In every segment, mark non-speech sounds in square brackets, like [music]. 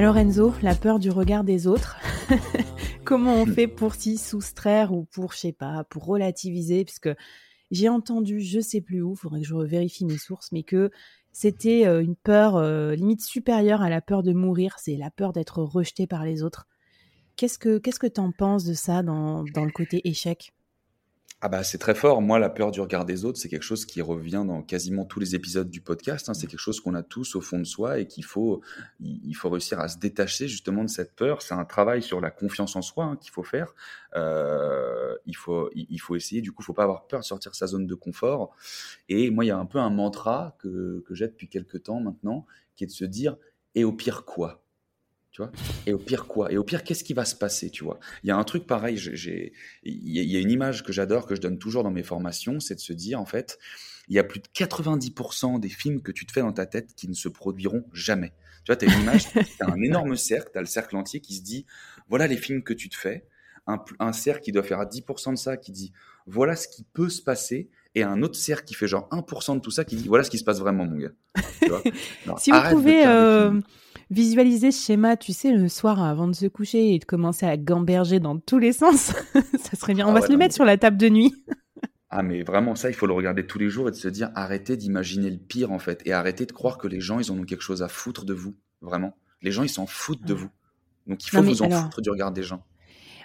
Alors Enzo, la peur du regard des autres, [laughs] comment on fait pour s'y soustraire ou pour, je sais pas, pour relativiser? Puisque j'ai entendu, je sais plus où, faudrait que je vérifie mes sources, mais que c'était euh, une peur euh, limite supérieure à la peur de mourir, c'est la peur d'être rejeté par les autres. Qu'est-ce que qu'est-ce que t'en penses de ça dans le côté échec? Ah bah c'est très fort. Moi, la peur du regard des autres, c'est quelque chose qui revient dans quasiment tous les épisodes du podcast. Hein. C'est quelque chose qu'on a tous au fond de soi et qu'il faut, il faut réussir à se détacher justement de cette peur. C'est un travail sur la confiance en soi hein, qu'il faut faire. Euh, il faut, il faut essayer. Du coup, il faut pas avoir peur de sortir de sa zone de confort. Et moi, il y a un peu un mantra que, que j'ai depuis quelques temps maintenant, qui est de se dire et au pire quoi? Tu vois. Et au pire quoi? Et au pire, qu'est-ce qui va se passer, tu vois? Il y a un truc pareil, j'ai, il y a une image que j'adore, que je donne toujours dans mes formations, c'est de se dire, en fait, il y a plus de 90% des films que tu te fais dans ta tête qui ne se produiront jamais. Tu vois, tu as une image, tu as un énorme cercle, tu as le cercle entier qui se dit, voilà les films que tu te fais, un, un cercle qui doit faire à 10% de ça, qui dit, voilà ce qui peut se passer, et un autre cercle qui fait genre 1% de tout ça, qui dit, voilà ce qui se passe vraiment, mon gars. Tu vois? [laughs] Si vous pouvez visualiser ce schéma, tu sais, le soir avant de se coucher et de commencer à gamberger dans tous les [laughs] sens, ça serait bien. On ah va se le mettre sur la table de nuit. [laughs] ah mais vraiment ça, il faut le regarder tous les jours et de se dire arrêtez d'imaginer le pire en fait et arrêtez de croire que les gens ils en ont quelque chose à foutre de vous, vraiment. Les gens ils s'en foutent de vous. Donc il faut vous en foutre du regard des gens.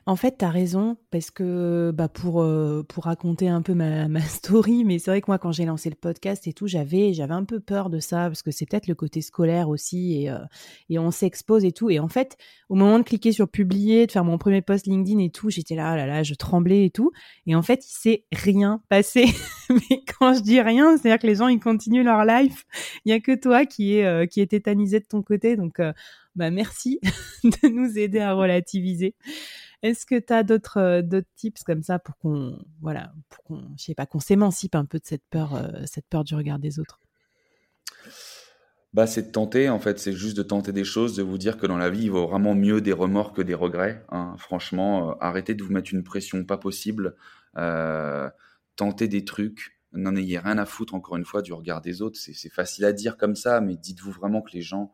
En fait, tu as raison, parce que bah, pour, euh, pour raconter un peu ma, [laughs] ma story, mais c'est vrai que moi, quand j'ai lancé le podcast et tout, j'avais, j'avais un peu peur de ça, parce que c'est peut-être le côté scolaire aussi, et, euh, et on s'expose et tout. Et en fait, au moment de cliquer sur publier, de faire mon premier post LinkedIn et tout, j'étais là, oh là là, je tremblais et tout. Et en fait, il s'est rien [laughs] passé. mais quand je dis rien, c'est-à-dire que les gens, ils continuent leur life. Il y a que toi qui est, euh, qui est tétanisé de ton côté. Donc, bah, merci [laughs] de nous aider à relativiser. Est-ce que tu as d'autres euh, d'autres tips comme ça pour qu'on voilà, pour qu'on je sais pas qu'on s'émancipe un peu de cette peur euh, cette peur du regard des autres? Bah, c'est de tenter, en fait, c'est juste de tenter des choses, de vous dire que dans la vie, il vaut vraiment mieux des remords que des regrets. Hein. Franchement, euh, arrêtez de vous mettre une pression pas possible, tentez des trucs, n'en ayez rien à foutre, encore une fois, du regard des autres. C'est facile à dire comme ça, mais dites-vous vraiment que les gens,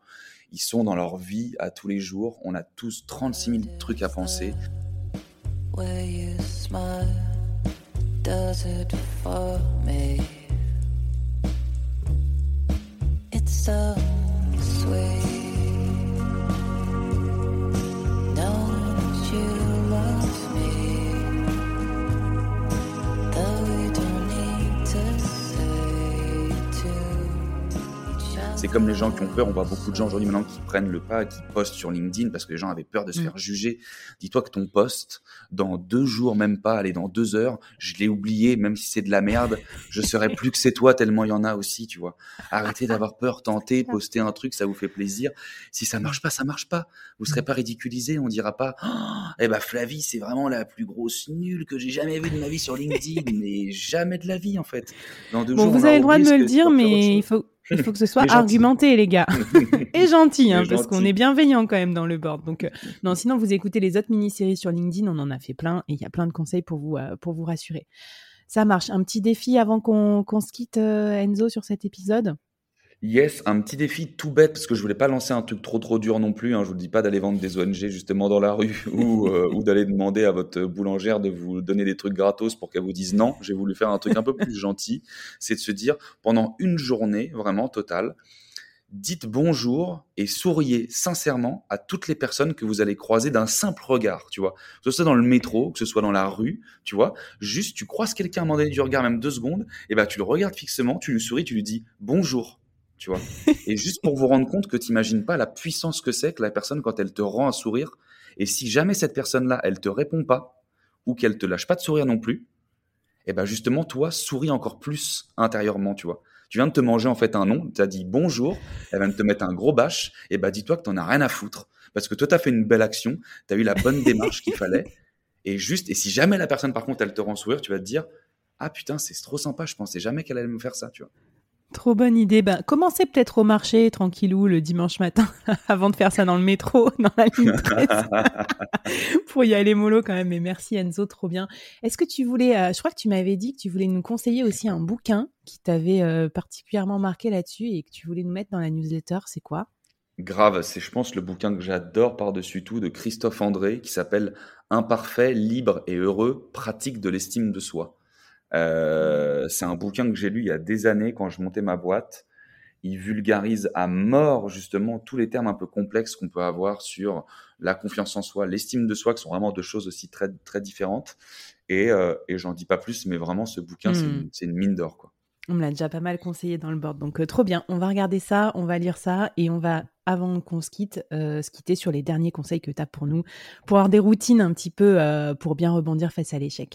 ils sont dans leur vie à tous les jours. On a tous 36 000 trucs à penser. It's so C'est comme les gens qui ont peur. On voit beaucoup de gens aujourd'hui maintenant qui prennent le pas, qui postent sur LinkedIn parce que les gens avaient peur de se mm. faire juger. Dis-toi que ton post, dans deux jours, même pas, allez, dans deux heures, je l'ai oublié, même si c'est de la merde, je serai plus que c'est toi tellement il y en a aussi, tu vois. Arrêtez d'avoir peur, tentez, postez un truc, ça vous fait plaisir. Si ça marche pas, ça marche pas. Vous serez pas ridiculisé, on dira pas, oh, eh ben Flavie, c'est vraiment la plus grosse nulle que j'ai jamais vue de ma vie sur LinkedIn, mais jamais de la vie en fait. Dans deux bon, jours, vous avez le droit de me le dire, mais il faut il faut que ce soit argumenté, les gars. [laughs] et gentil, hein, parce qu'on est bienveillant quand même dans le board. Donc, euh, non, sinon, vous écoutez les autres mini-séries sur LinkedIn, on en a fait plein et il y a plein de conseils pour vous, euh, pour vous rassurer. Ça marche. Un petit défi avant qu'on se quitte, euh, Enzo, sur cet épisode? Yes, un petit défi tout bête parce que je voulais pas lancer un truc trop trop dur non plus. Hein. Je vous dis pas d'aller vendre des ONG justement dans la rue [laughs] ou, euh, ou d'aller demander à votre boulangère de vous donner des trucs gratos pour qu'elle vous dise non. J'ai voulu faire un truc un peu plus [laughs] gentil. C'est de se dire pendant une journée vraiment totale, dites bonjour et souriez sincèrement à toutes les personnes que vous allez croiser d'un simple regard, tu vois. Que ce soit dans le métro, que ce soit dans la rue, tu vois. Juste, tu croises quelqu'un à un moment donné du regard, même deux secondes, et ben tu le regardes fixement, tu lui souris, tu lui dis bonjour Et juste pour vous rendre compte que tu n'imagines pas la puissance que c'est que la personne quand elle te rend un sourire. Et si jamais cette personne-là, elle te répond pas ou qu'elle te lâche pas de sourire non plus, et eh ben justement, toi, souris encore plus intérieurement, tu vois. Tu viens de te manger en fait un nom, tu as dit bonjour, elle vient de te mettre un gros bâche, et ben dis-toi que tu as rien à foutre. Parce que toi, tu as fait une belle action, tu as eu la bonne démarche qu'il fallait. Et juste, et si jamais la personne, par contre, elle te rend sourire, tu vas te dire, ah putain, c'est trop sympa, je pensais jamais qu'elle allait me faire ça, tu vois. Trop bonne idée. Ben, commencez peut-être au marché tranquillou le dimanche matin [laughs] avant de faire ça dans le métro, [laughs] dans la ligne 13. [laughs] pour y aller mollo quand même. Mais merci Enzo, trop bien. Est-ce que tu voulais, euh, je crois que tu m'avais dit que tu voulais nous conseiller aussi un bouquin qui t'avait euh, particulièrement marqué là-dessus et que tu voulais nous mettre dans la newsletter. C'est quoi? Grave, c'est je pense le bouquin que j'adore par-dessus tout de Christophe André qui s'appelle Imparfait, libre et heureux, pratique de l'estime de soi. Euh, c'est un bouquin que j'ai lu il y a des années quand je montais ma boîte. Il vulgarise à mort justement tous les termes un peu complexes qu'on peut avoir sur la confiance en soi, l'estime de soi, qui sont vraiment deux choses aussi très très différentes. Et, euh, et j'en dis pas plus, mais vraiment ce bouquin, c'est une, hmm. une, mine d'or quoi. On me l'a déjà pas mal conseillé dans le board, donc euh, trop bien. On va regarder ça, on va lire ça et on va, avant qu'on se quitte, euh, se quitter sur les derniers conseils que tu as pour nous, pour avoir des routines un petit peu pour bien rebondir face à l'échec.